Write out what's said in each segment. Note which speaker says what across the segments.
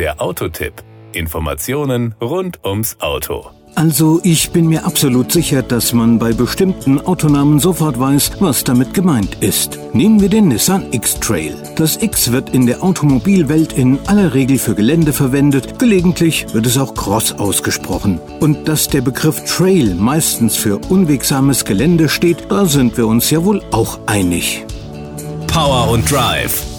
Speaker 1: Der Autotipp. Informationen rund ums Auto.
Speaker 2: Also ich bin mir absolut sicher, dass man bei bestimmten Autonamen sofort weiß, was damit gemeint ist. Nehmen wir den Nissan X-Trail. Das X wird in der Automobilwelt in aller Regel für Gelände verwendet, gelegentlich wird es auch Cross ausgesprochen. Und dass der Begriff Trail meistens für unwegsames Gelände steht, da sind wir uns ja wohl auch einig.
Speaker 1: Power und Drive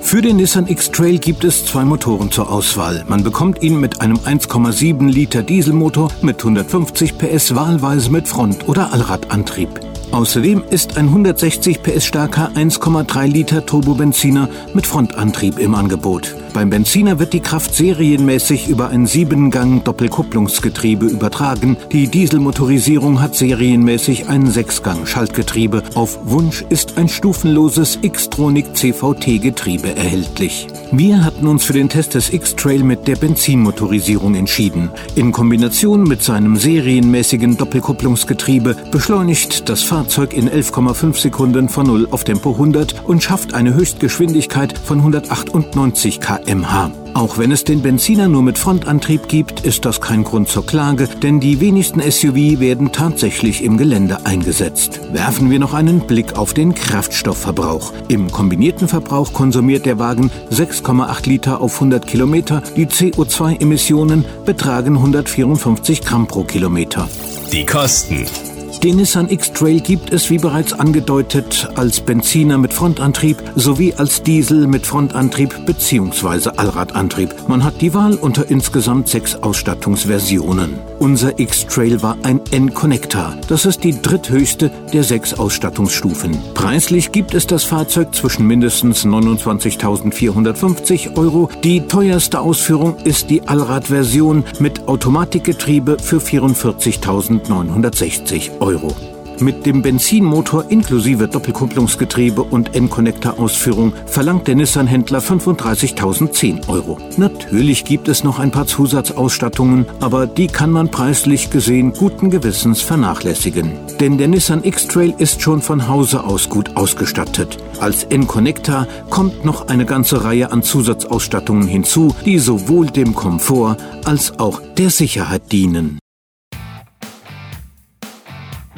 Speaker 2: für den Nissan X-Trail gibt es zwei Motoren zur Auswahl. Man bekommt ihn mit einem 1,7 Liter Dieselmotor mit 150 PS wahlweise mit Front- oder Allradantrieb. Außerdem ist ein 160 PS starker 1,3 Liter Turbobenziner mit Frontantrieb im Angebot. Beim Benziner wird die Kraft serienmäßig über ein 7-Gang Doppelkupplungsgetriebe übertragen. Die Dieselmotorisierung hat serienmäßig ein 6-Gang Schaltgetriebe. Auf Wunsch ist ein stufenloses X-Tronic CVT-Getriebe erhältlich. Wir hatten uns für den Test des X-Trail mit der Benzinmotorisierung entschieden. In Kombination mit seinem serienmäßigen Doppelkupplungsgetriebe beschleunigt das Fahrzeug in 11,5 Sekunden von 0 auf Tempo 100 und schafft eine Höchstgeschwindigkeit von 198 km/h. Auch wenn es den Benziner nur mit Frontantrieb gibt, ist das kein Grund zur Klage, denn die wenigsten SUV werden tatsächlich im Gelände eingesetzt. Werfen wir noch einen Blick auf den Kraftstoffverbrauch. Im kombinierten Verbrauch konsumiert der Wagen 6,8 Liter auf 100 Kilometer. Die CO2-Emissionen betragen 154 Gramm pro Kilometer.
Speaker 1: Die Kosten.
Speaker 2: Den Nissan X-Trail gibt es, wie bereits angedeutet, als Benziner mit Frontantrieb sowie als Diesel mit Frontantrieb bzw. Allradantrieb. Man hat die Wahl unter insgesamt sechs Ausstattungsversionen. Unser X-Trail war ein N-Connector. Das ist die dritthöchste der sechs Ausstattungsstufen. Preislich gibt es das Fahrzeug zwischen mindestens 29.450 Euro. Die teuerste Ausführung ist die Allradversion mit Automatikgetriebe für 44.960 Euro. Euro. Mit dem Benzinmotor inklusive Doppelkupplungsgetriebe und N-Connector-Ausführung verlangt der Nissan-Händler 35.010 Euro. Natürlich gibt es noch ein paar Zusatzausstattungen, aber die kann man preislich gesehen guten Gewissens vernachlässigen. Denn der Nissan X-Trail ist schon von Hause aus gut ausgestattet. Als N-Connector kommt noch eine ganze Reihe an Zusatzausstattungen hinzu, die sowohl dem Komfort als auch der Sicherheit dienen.